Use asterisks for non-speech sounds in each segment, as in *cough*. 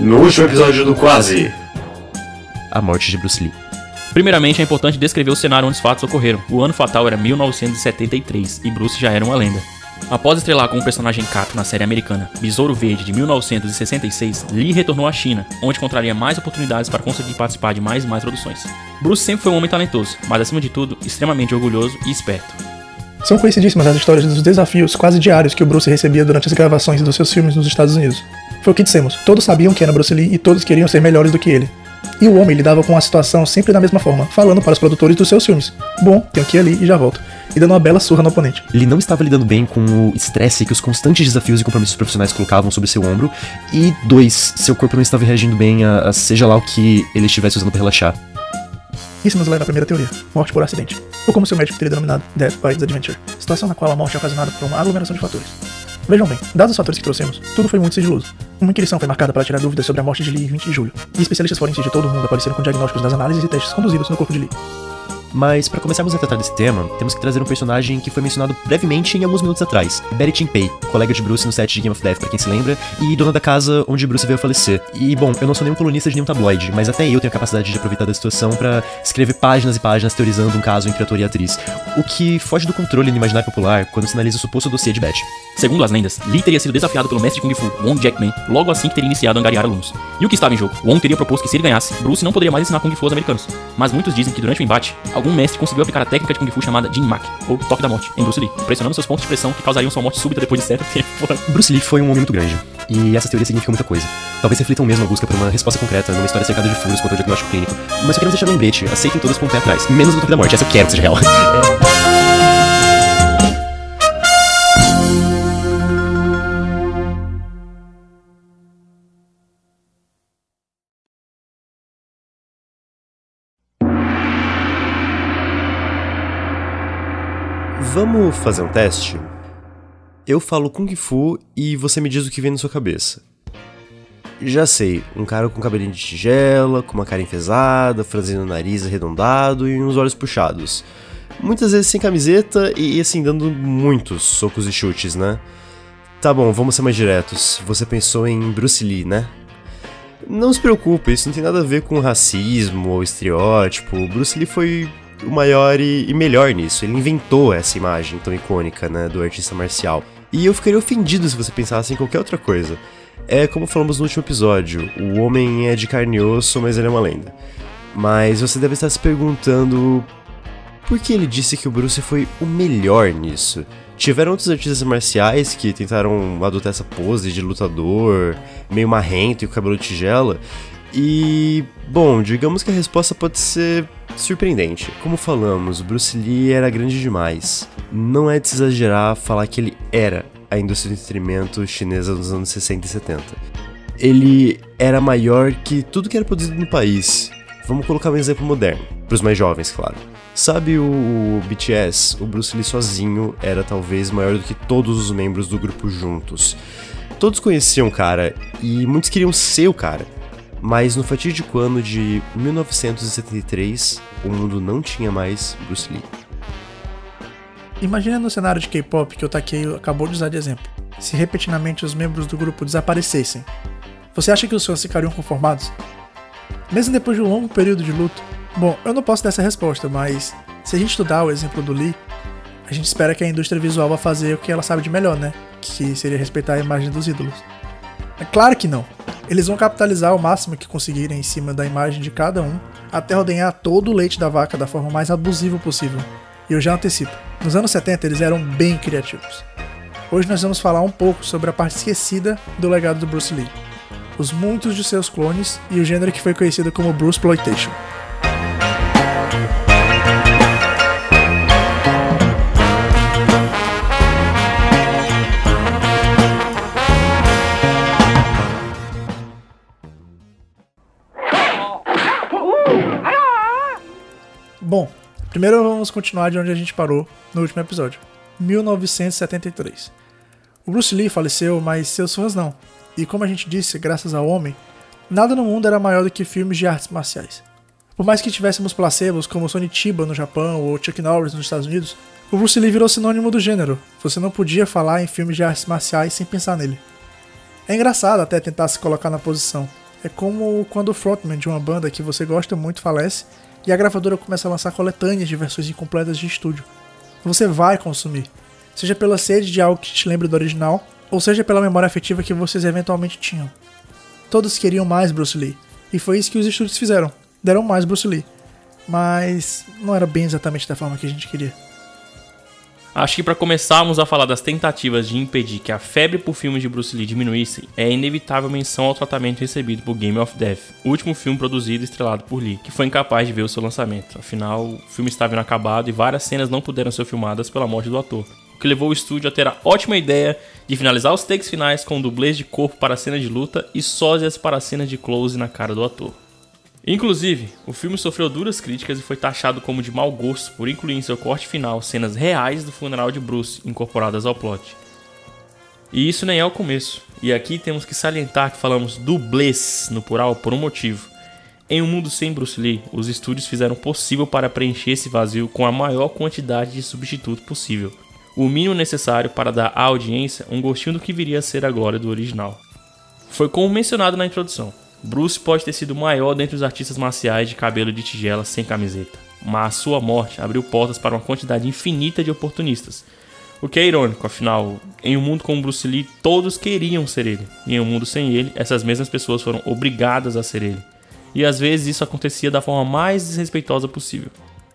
No último episódio do Quase. A morte de Bruce Lee. Primeiramente, é importante descrever o cenário onde os fatos ocorreram. O ano fatal era 1973 e Bruce já era uma lenda. Após estrelar como personagem Kato na série americana Besouro Verde de 1966, Lee retornou à China, onde encontraria mais oportunidades para conseguir participar de mais e mais produções. Bruce sempre foi um homem talentoso, mas acima de tudo, extremamente orgulhoso e esperto. São conhecidíssimas as histórias dos desafios quase diários que o Bruce recebia durante as gravações dos seus filmes nos Estados Unidos. Foi o que dissemos, todos sabiam que era Bruce Lee e todos queriam ser melhores do que ele. E o homem lidava com a situação sempre da mesma forma, falando para os produtores dos seus filmes: Bom, tenho que ir ali e já volto. E dando uma bela surra no oponente. Ele não estava lidando bem com o estresse que os constantes desafios e compromissos profissionais colocavam sobre seu ombro. E dois, seu corpo não estava reagindo bem a, a seja lá o que ele estivesse usando para relaxar. Isso nos leva à primeira teoria, morte por acidente, ou como seu médico teria denominado, Death by Disadventure, situação na qual a morte é ocasionada por uma aglomeração de fatores. Vejam bem, dados os fatores que trouxemos, tudo foi muito sigiloso. Uma inquirição foi marcada para tirar dúvidas sobre a morte de Lee em 20 de julho, e especialistas forenses de todo o mundo apareceram com diagnósticos das análises e testes conduzidos no corpo de Lee. Mas para começarmos a tratar desse tema, temos que trazer um personagem que foi mencionado brevemente em alguns minutos atrás, Betty Jinpei, colega de Bruce no set de Game of Death, para quem se lembra, e dona da casa onde Bruce veio a falecer. E bom, eu não sou nenhum colunista de nenhum tabloide, mas até eu tenho a capacidade de aproveitar da situação para escrever páginas e páginas teorizando um caso entre ator e atriz, o que foge do controle no imaginário popular quando se analisa o suposto dossiê de Betty. Segundo as lendas, Lee teria sido desafiado pelo mestre Kung Fu, Wong Jackman, logo assim que teria iniciado a angariar alunos. E o que estava em jogo? Wong teria proposto que se ele ganhasse, Bruce não poderia mais ensinar Kung Fu aos americanos. Mas muitos dizem que durante o embate, algum mestre conseguiu aplicar a técnica de Kung Fu chamada Jin Mak, ou toque da morte, em Bruce Lee, pressionando seus pontos de pressão que causariam sua morte súbita depois de certo tempo. *laughs* Bruce Lee foi um homem muito grande, e essa teoria significa muita coisa. Talvez reflitam mesmo a busca por uma resposta concreta numa história cercada de furos quanto ao diagnóstico clínico, mas só queremos deixar lembrete, aceitem todas com o pé atrás, menos o toque da morte, essa eu quero que seja real. *laughs* Vamos fazer um teste? Eu falo Kung Fu e você me diz o que vem na sua cabeça. Já sei, um cara com cabelinho de tigela, com uma cara enfesada, franzindo o nariz arredondado e uns olhos puxados. Muitas vezes sem camiseta e assim, dando muitos socos e chutes, né? Tá bom, vamos ser mais diretos. Você pensou em Bruce Lee, né? Não se preocupe, isso não tem nada a ver com racismo ou estereótipo. Bruce Lee foi o maior e, e, melhor nisso. Ele inventou essa imagem tão icônica, né, do artista marcial. E eu ficaria ofendido se você pensasse em qualquer outra coisa. É como falamos no último episódio: o homem é de carne e osso, mas ele é uma lenda. Mas você deve estar se perguntando por que ele disse que o Bruce foi o melhor nisso. Tiveram outros artistas marciais que tentaram adotar essa pose de lutador, meio marrento e com cabelo tigela, e, bom, digamos que a resposta pode ser surpreendente. Como falamos, Bruce Lee era grande demais. Não é de exagerar falar que ele era a indústria do entretenimento chinesa dos anos 60 e 70. Ele era maior que tudo que era produzido no país. Vamos colocar um exemplo moderno, para os mais jovens, claro. Sabe o BTS? O Bruce Lee sozinho era talvez maior do que todos os membros do grupo juntos. Todos conheciam o cara e muitos queriam ser o cara. Mas no fatídico ano de 1973, o mundo não tinha mais Bruce Lee. Imagina no cenário de K-pop que o Takeo acabou de usar de exemplo. Se repentinamente os membros do grupo desaparecessem, você acha que os fãs ficariam conformados? Mesmo depois de um longo período de luto? Bom, eu não posso dar essa resposta, mas se a gente estudar o exemplo do Lee, a gente espera que a indústria visual vá fazer o que ela sabe de melhor, né? Que seria respeitar a imagem dos ídolos. É claro que não. Eles vão capitalizar o máximo que conseguirem em cima da imagem de cada um, até ordenhar todo o leite da vaca da forma mais abusiva possível. E eu já antecipo, nos anos 70 eles eram bem criativos. Hoje nós vamos falar um pouco sobre a parte esquecida do legado do Bruce Lee, os muitos de seus clones e o gênero que foi conhecido como Bruce Exploitation. Primeiro vamos continuar de onde a gente parou no último episódio. 1973. O Bruce Lee faleceu, mas seus fãs não. E como a gente disse, graças ao homem, nada no mundo era maior do que filmes de artes marciais. Por mais que tivéssemos placebos como Sonny Chiba no Japão ou Chuck Norris nos Estados Unidos, o Bruce Lee virou sinônimo do gênero. Você não podia falar em filmes de artes marciais sem pensar nele. É engraçado até tentar se colocar na posição. É como quando o frontman de uma banda que você gosta muito falece e a gravadora começa a lançar coletâneas de versões incompletas de estúdio. Você vai consumir, seja pela sede de algo que te lembre do original, ou seja pela memória afetiva que vocês eventualmente tinham. Todos queriam mais Bruce Lee, e foi isso que os estúdios fizeram. Deram mais Bruce Lee. Mas não era bem exatamente da forma que a gente queria. Acho que para começarmos a falar das tentativas de impedir que a febre por filmes de Bruce Lee diminuísse, é inevitável menção ao tratamento recebido por Game of Death, o último filme produzido e estrelado por Lee, que foi incapaz de ver o seu lançamento. Afinal, o filme estava inacabado e várias cenas não puderam ser filmadas pela morte do ator, o que levou o estúdio a ter a ótima ideia de finalizar os takes finais com dublês de corpo para a cena de luta e sósias para a cena de close na cara do ator. Inclusive, o filme sofreu duras críticas e foi taxado como de mau gosto por incluir em seu corte final cenas reais do funeral de Bruce incorporadas ao plot. E isso nem é o começo, e aqui temos que salientar que falamos dublês no plural por um motivo. Em um mundo sem Bruce Lee, os estúdios fizeram possível para preencher esse vazio com a maior quantidade de substituto possível, o mínimo necessário para dar à audiência um gostinho do que viria a ser a glória do original. Foi como mencionado na introdução, Bruce pode ter sido o maior dentre os artistas marciais de cabelo de tigela sem camiseta, mas sua morte abriu portas para uma quantidade infinita de oportunistas. O que é irônico, afinal, em um mundo como Bruce Lee, todos queriam ser ele, e em um mundo sem ele, essas mesmas pessoas foram obrigadas a ser ele. E às vezes isso acontecia da forma mais desrespeitosa possível.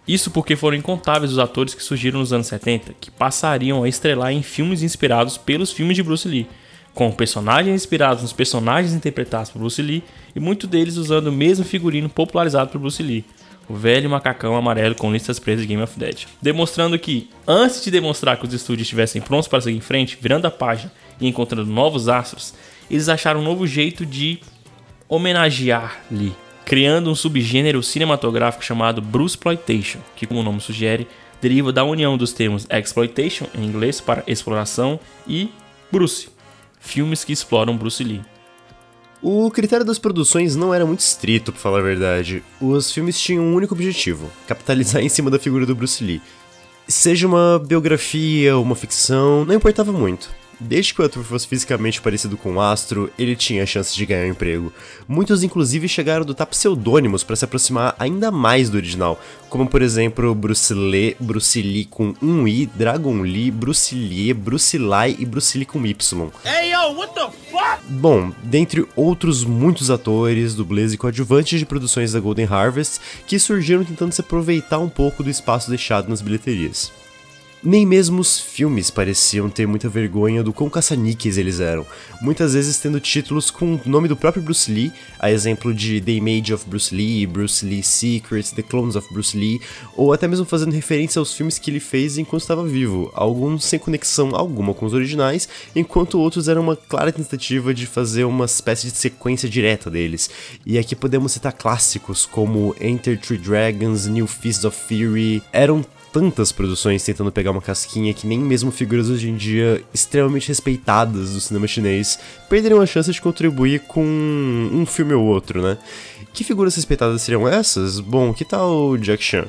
Isso porque foram incontáveis os atores que surgiram nos anos 70 que passariam a estrelar em filmes inspirados pelos filmes de Bruce Lee, com personagens inspirados nos personagens interpretados por Bruce Lee e muitos deles usando o mesmo figurino popularizado por Bruce Lee, o velho macacão amarelo com listas presas de Game of Dead. Demonstrando que, antes de demonstrar que os estúdios estivessem prontos para seguir em frente, virando a página e encontrando novos astros, eles acharam um novo jeito de homenagear Lee, criando um subgênero cinematográfico chamado Bruceploitation, que, como o nome sugere, deriva da união dos termos exploitation, em inglês para exploração, e Bruce, filmes que exploram Bruce Lee. O critério das produções não era muito estrito, pra falar a verdade. Os filmes tinham um único objetivo: capitalizar em cima da figura do Bruce Lee. Seja uma biografia uma ficção, não importava muito. Desde que o ator fosse fisicamente parecido com o astro, ele tinha a chance de ganhar um emprego. Muitos, inclusive, chegaram a adotar pseudônimos para se aproximar ainda mais do original, como por exemplo Bruce Lee, Bruce Lee com um I, Dragon Lee, Bruce Lee, Bruce Lai e Bruce Lee com Y. Hey, yo, what the fuck? Bom, dentre outros muitos atores, dublês e coadjuvantes de produções da Golden Harvest que surgiram tentando se aproveitar um pouco do espaço deixado nas bilheterias. Nem mesmo os filmes pareciam ter muita vergonha do quão caça-níqueis eles eram, muitas vezes tendo títulos com o nome do próprio Bruce Lee, a exemplo de The Image of Bruce Lee, Bruce Lee Secrets, The Clones of Bruce Lee, ou até mesmo fazendo referência aos filmes que ele fez enquanto estava vivo, alguns sem conexão alguma com os originais, enquanto outros eram uma clara tentativa de fazer uma espécie de sequência direta deles. E aqui podemos citar clássicos como Enter Three Dragons, New Fist of Fury, eram tantas produções tentando pegar uma casquinha que nem mesmo figuras hoje em dia extremamente respeitadas do cinema chinês perderiam a chance de contribuir com um filme ou outro, né? Que figuras respeitadas seriam essas? Bom, que tal Jack Chan?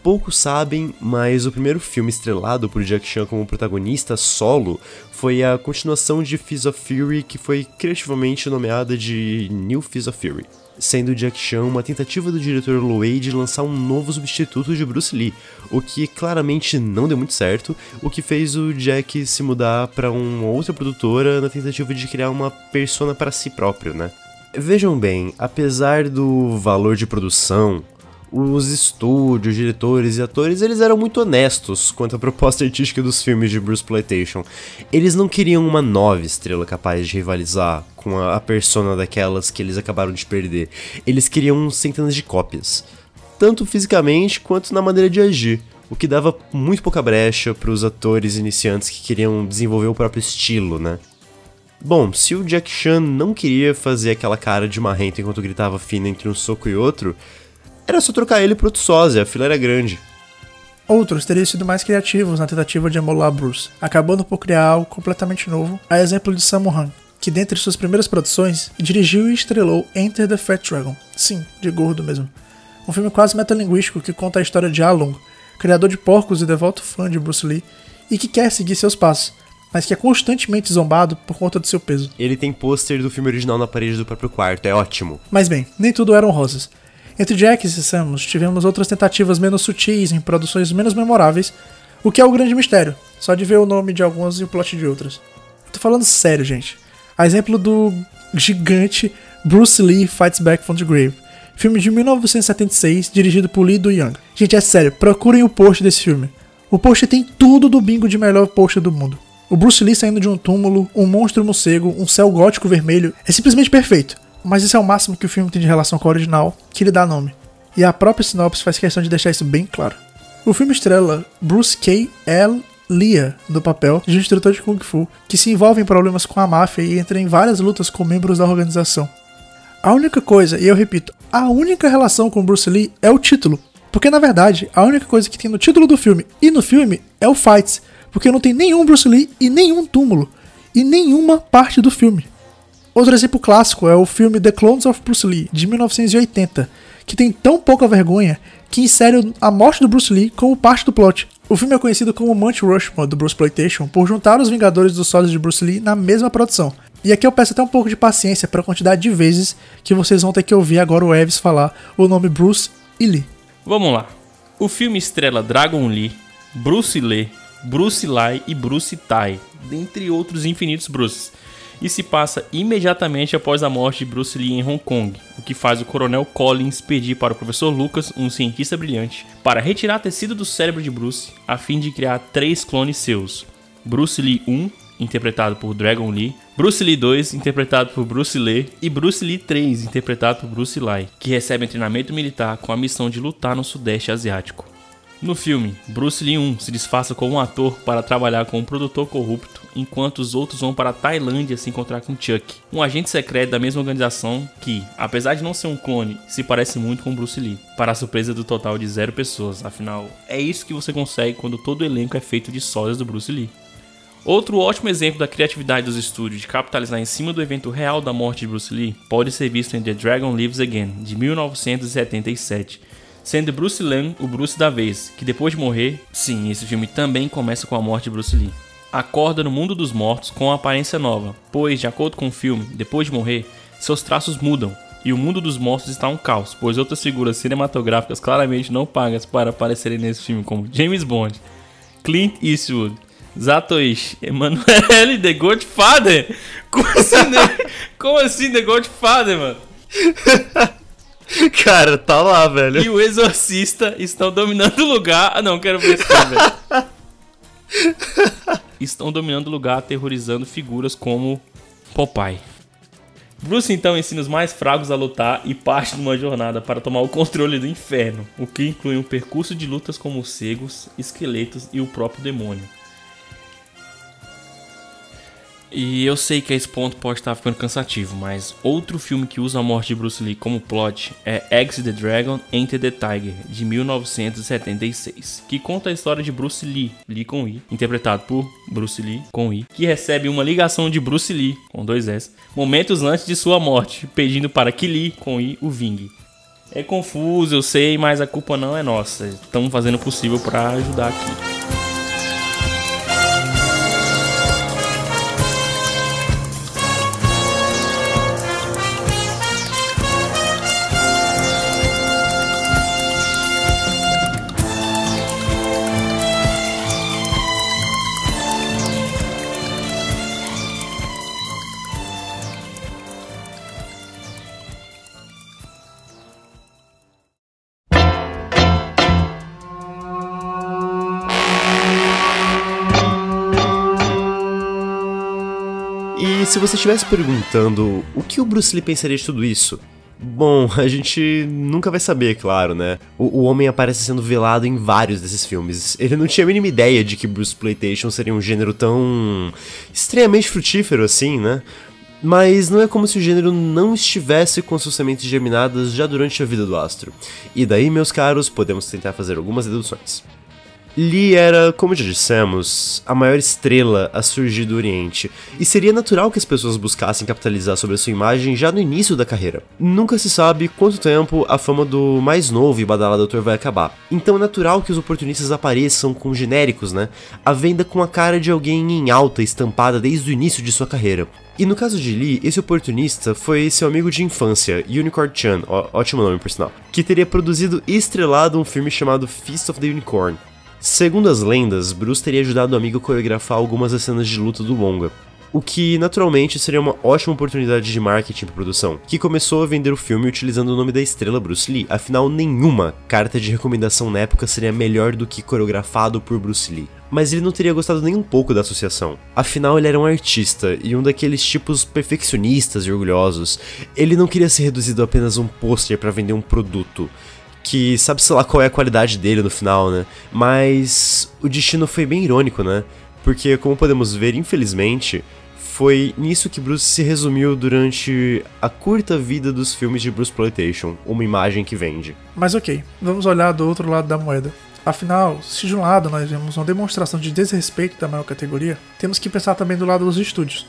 Poucos sabem, mas o primeiro filme estrelado por Jack Chan como protagonista solo foi a continuação de Fist of Fury, que foi criativamente nomeada de New Fist of Fury sendo Jack Chan uma tentativa do diretor Loei de lançar um novo substituto de Bruce Lee, o que claramente não deu muito certo, o que fez o Jack se mudar para uma outra produtora na tentativa de criar uma persona para si próprio, né? Vejam bem, apesar do valor de produção, os estúdios, diretores e atores, eles eram muito honestos quanto à proposta artística dos filmes de Bruce Plantation. Eles não queriam uma nova estrela capaz de rivalizar com a, a persona daquelas que eles acabaram de perder. Eles queriam centenas de cópias, tanto fisicamente quanto na maneira de agir, o que dava muito pouca brecha para os atores iniciantes que queriam desenvolver o próprio estilo, né? Bom, se o Jack Chan não queria fazer aquela cara de marrento enquanto gritava fino entre um soco e outro, era só trocar ele pro outro sósia, a fila era grande. Outros teriam sido mais criativos na tentativa de emular Bruce, acabando por criar algo completamente novo, a exemplo de Sammo Hung, que dentre suas primeiras produções, dirigiu e estrelou Enter the Fat Dragon, sim, de gordo mesmo. Um filme quase metalinguístico que conta a história de Alung, criador de porcos e devoto fã de Bruce Lee, e que quer seguir seus passos, mas que é constantemente zombado por conta do seu peso. Ele tem pôster do filme original na parede do próprio quarto, é ótimo. Mas bem, nem tudo eram rosas. Entre Jack e Samus, tivemos outras tentativas menos sutis em produções menos memoráveis, o que é o grande mistério, só de ver o nome de algumas e o plot de outras. Tô falando sério, gente. A exemplo do gigante Bruce Lee Fights Back from the Grave, filme de 1976, dirigido por Lee Do-young. Gente, é sério, procurem o post desse filme. O post tem tudo do bingo de melhor post do mundo. O Bruce Lee saindo de um túmulo, um monstro morcego, um céu gótico vermelho, é simplesmente perfeito. Mas isso é o máximo que o filme tem de relação com o original, que lhe dá nome. E a própria sinopse faz questão de deixar isso bem claro. O filme estrela Bruce K. L. Lia no papel de um instrutor de Kung Fu que se envolve em problemas com a máfia e entra em várias lutas com membros da organização. A única coisa, e eu repito, a única relação com Bruce Lee é o título. Porque na verdade, a única coisa que tem no título do filme e no filme é o Fights, porque não tem nenhum Bruce Lee e nenhum túmulo, e nenhuma parte do filme. Outro exemplo clássico é o filme The Clones of Bruce Lee, de 1980, que tem tão pouca vergonha que insere a morte do Bruce Lee como parte do plot. O filme é conhecido como Mount Rushmore do Bruce Playtation por juntar os Vingadores dos Sólidos de Bruce Lee na mesma produção. E aqui eu peço até um pouco de paciência para a quantidade de vezes que vocês vão ter que ouvir agora o Eves falar o nome Bruce e Lee. Vamos lá. O filme estrela Dragon Lee, Bruce Lee, Bruce Lai e Bruce Tai, dentre outros infinitos Bruces, e se passa imediatamente após a morte de Bruce Lee em Hong Kong, o que faz o Coronel Collins pedir para o professor Lucas, um cientista brilhante, para retirar tecido do cérebro de Bruce a fim de criar três clones seus: Bruce Lee 1, interpretado por Dragon Lee, Bruce Lee 2, interpretado por Bruce Lee, e Bruce Lee 3, interpretado por Bruce Lai, que recebem treinamento militar com a missão de lutar no Sudeste Asiático. No filme, Bruce Lee 1 se disfarça como um ator para trabalhar com um produtor corrupto, enquanto os outros vão para a Tailândia se encontrar com Chuck, um agente secreto da mesma organização que, apesar de não ser um clone, se parece muito com Bruce Lee, para a surpresa do total de zero pessoas, afinal, é isso que você consegue quando todo o elenco é feito de sólias do Bruce Lee. Outro ótimo exemplo da criatividade dos estúdios de capitalizar em cima do evento real da morte de Bruce Lee pode ser visto em The Dragon Lives Again, de 1977, sendo Bruce Lee o Bruce da vez, que depois de morrer, sim, esse filme também começa com a morte de Bruce Lee. Acorda no mundo dos mortos com uma aparência nova, pois, de acordo com o filme, depois de morrer, seus traços mudam e o mundo dos mortos está um caos, pois outras figuras cinematográficas claramente não pagas para aparecerem nesse filme, como James Bond, Clint Eastwood, Zatoichi, Emanuele, *laughs* The Godfather. Como assim, The, *laughs* como assim The Godfather, mano? *laughs* *laughs* Cara, tá lá, velho. E o Exorcista estão dominando o lugar. Ah, não, quero ver esse filme, velho. *laughs* Estão dominando o lugar, aterrorizando figuras como Popeye. Bruce então ensina os mais fracos a lutar e parte de uma jornada para tomar o controle do inferno, o que inclui um percurso de lutas com morcegos, esqueletos e o próprio demônio. E eu sei que esse ponto pode estar ficando cansativo, mas outro filme que usa a morte de Bruce Lee como plot é Eggs the Dragon Enter the Tiger, de 1976, que conta a história de Bruce Lee, Lee com I, interpretado por Bruce Lee com I, que recebe uma ligação de Bruce Lee, com dois S, momentos antes de sua morte, pedindo para que Lee, com I, o vingue. É confuso, eu sei, mas a culpa não é nossa. Estamos fazendo o possível para ajudar aqui. Se você estivesse perguntando o que o Bruce Lee pensaria de tudo isso? Bom, *laughs* a gente nunca vai saber, claro, né? O, o, homem aparece sendo velado em vários desses filmes. Ele não tinha a mínima ideia de que Bruce Playtation seria um gênero tão extremamente frutífero assim, né? Mas não é como se o gênero não estivesse com suas sementes germinadas já durante a vida do astro. E daí, meus caros, podemos tentar fazer algumas deduções. Lee era, como já dissemos, a maior estrela a surgir do Oriente, e seria natural que as pessoas buscassem capitalizar sobre a sua imagem já no início da carreira. Nunca se sabe quanto tempo a fama do mais novo e badalado ator vai acabar. Então é natural que os oportunistas apareçam com genéricos, né? A venda com a cara de alguém em alta estampada desde o início de sua carreira. E no caso de Lee, esse oportunista foi seu amigo de infância, Unicorn Chan, ó, ótimo nome por sinal, que teria produzido e estrelado um filme chamado Feast of the Unicorn, Segundo as lendas, Bruce teria ajudado o amigo a coreografar algumas das cenas de luta do longa, o que naturalmente seria uma ótima oportunidade de marketing para produção, que começou a vender o filme utilizando o nome da estrela Bruce Lee, afinal nenhuma carta de recomendação na época seria melhor do que coreografado por Bruce Lee. Mas ele não teria gostado nem um pouco da associação. Afinal, ele era um artista e um daqueles tipos perfeccionistas e orgulhosos. Ele não queria ser reduzido a apenas um pôster para vender um produto que sabe sei lá qual é a qualidade dele no final, né? Mas o destino foi bem irônico, né? Porque como podemos ver, infelizmente, foi nisso que Bruce se resumiu durante a curta vida dos filmes de Bruce Exploitation, uma imagem que vende. Mas ok, vamos olhar do outro lado da moeda. Afinal, se de um lado nós vemos uma demonstração de desrespeito da maior categoria, temos que pensar também do lado dos estúdios.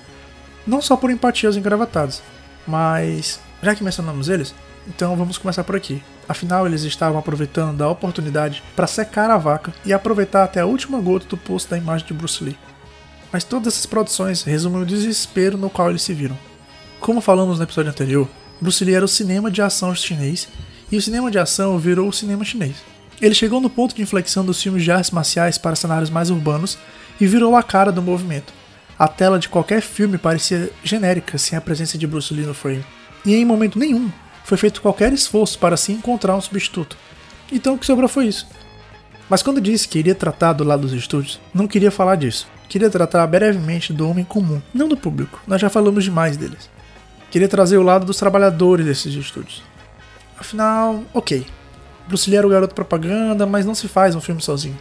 Não só por empatia aos engravatados, mas já que mencionamos eles, então vamos começar por aqui. Afinal, eles estavam aproveitando da oportunidade para secar a vaca e aproveitar até a última gota do poço da imagem de Bruce Lee. Mas todas essas produções resumem o desespero no qual eles se viram. Como falamos no episódio anterior, Bruce Lee era o cinema de ação chinês e o cinema de ação virou o cinema chinês. Ele chegou no ponto de inflexão dos filmes de artes marciais para cenários mais urbanos e virou a cara do movimento. A tela de qualquer filme parecia genérica sem a presença de Bruce Lee no frame. E em momento nenhum foi feito qualquer esforço para se encontrar um substituto. Então o que sobrou foi isso. Mas quando disse que iria tratar do lado dos estúdios, não queria falar disso. Queria tratar brevemente do homem comum, não do público. Nós já falamos demais deles. Queria trazer o lado dos trabalhadores desses estúdios. Afinal, ok. Bruce Lee era o garoto propaganda, mas não se faz um filme sozinho.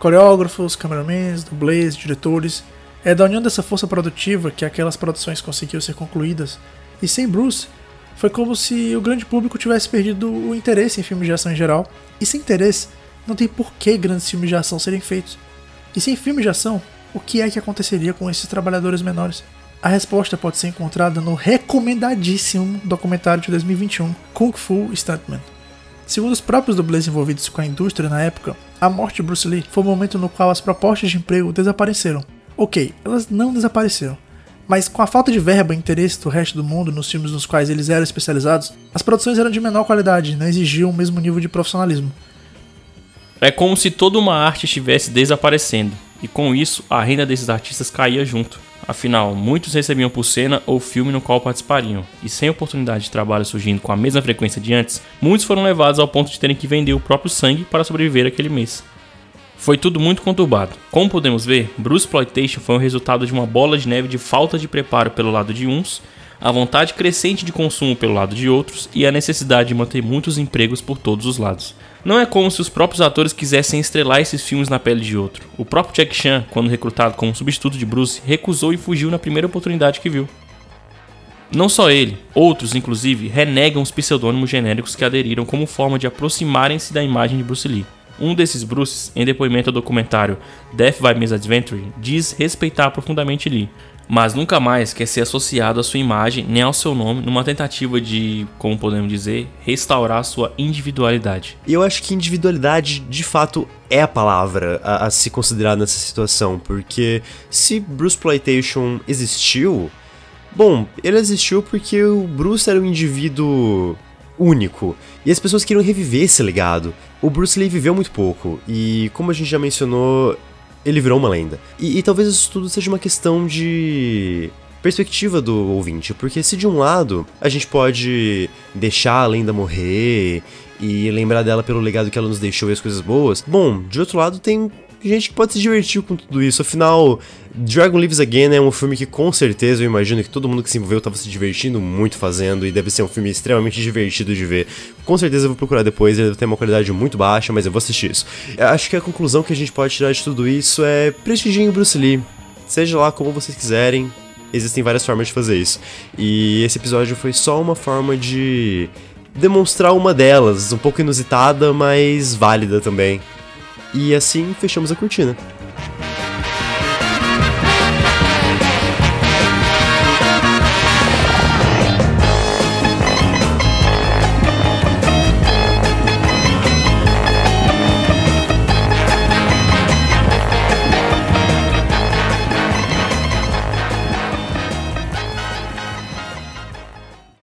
Coreógrafos, cameramans, dublês, diretores. É da união dessa força produtiva que aquelas produções conseguiam ser concluídas. E sem Bruce, foi como se o grande público tivesse perdido o interesse em filmes de ação em geral. E sem interesse, não tem por que grandes filmes de ação serem feitos. E sem filmes de ação, o que é que aconteceria com esses trabalhadores menores? A resposta pode ser encontrada no recomendadíssimo documentário de 2021, Kung Fu Stuntman. Segundo os próprios dublês envolvidos com a indústria na época, a morte de Bruce Lee foi o momento no qual as propostas de emprego desapareceram. Ok, elas não desapareceram, mas com a falta de verba e interesse do resto do mundo nos filmes nos quais eles eram especializados, as produções eram de menor qualidade não exigiam o mesmo nível de profissionalismo. É como se toda uma arte estivesse desaparecendo, e com isso a renda desses artistas caía junto. Afinal, muitos recebiam por cena ou filme no qual participariam, e sem oportunidade de trabalho surgindo com a mesma frequência de antes, muitos foram levados ao ponto de terem que vender o próprio sangue para sobreviver aquele mês. Foi tudo muito conturbado. Como podemos ver, Bruce Exploitation foi o resultado de uma bola de neve de falta de preparo pelo lado de uns, a vontade crescente de consumo pelo lado de outros e a necessidade de manter muitos empregos por todos os lados. Não é como se os próprios atores quisessem estrelar esses filmes na pele de outro. O próprio Jack Chan, quando recrutado como substituto de Bruce, recusou e fugiu na primeira oportunidade que viu. Não só ele, outros inclusive renegam os pseudônimos genéricos que aderiram como forma de aproximarem-se da imagem de Bruce Lee. Um desses Bruces, em depoimento ao documentário Death by Misadventure, diz respeitar profundamente Lee, mas nunca mais quer ser associado à sua imagem nem ao seu nome numa tentativa de, como podemos dizer, restaurar sua individualidade. E eu acho que individualidade, de fato, é a palavra a, a se considerar nessa situação, porque se Bruce Exploitation existiu, bom, ele existiu porque o Bruce era um indivíduo único. E as pessoas queriam reviver esse legado. O Bruce Lee viveu muito pouco, e como a gente já mencionou, ele virou uma lenda. E, e talvez isso tudo seja uma questão de perspectiva do ouvinte, porque se de um lado a gente pode deixar a lenda morrer e lembrar dela pelo legado que ela nos deixou e as coisas boas, bom, de outro lado tem gente que pode se divertir com tudo isso. Afinal, Dragon Lives Again é um filme que com certeza eu imagino que todo mundo que se envolveu estava se divertindo muito fazendo e deve ser um filme extremamente divertido de ver. Com certeza eu vou procurar depois, ele deve ter uma qualidade muito baixa, mas eu vou assistir isso. Acho que a conclusão que a gente pode tirar de tudo isso é prestigiem Bruce Lee. Seja lá como vocês quiserem, existem várias formas de fazer isso. E esse episódio foi só uma forma de demonstrar uma delas, um pouco inusitada, mas válida também. E assim fechamos a cortina.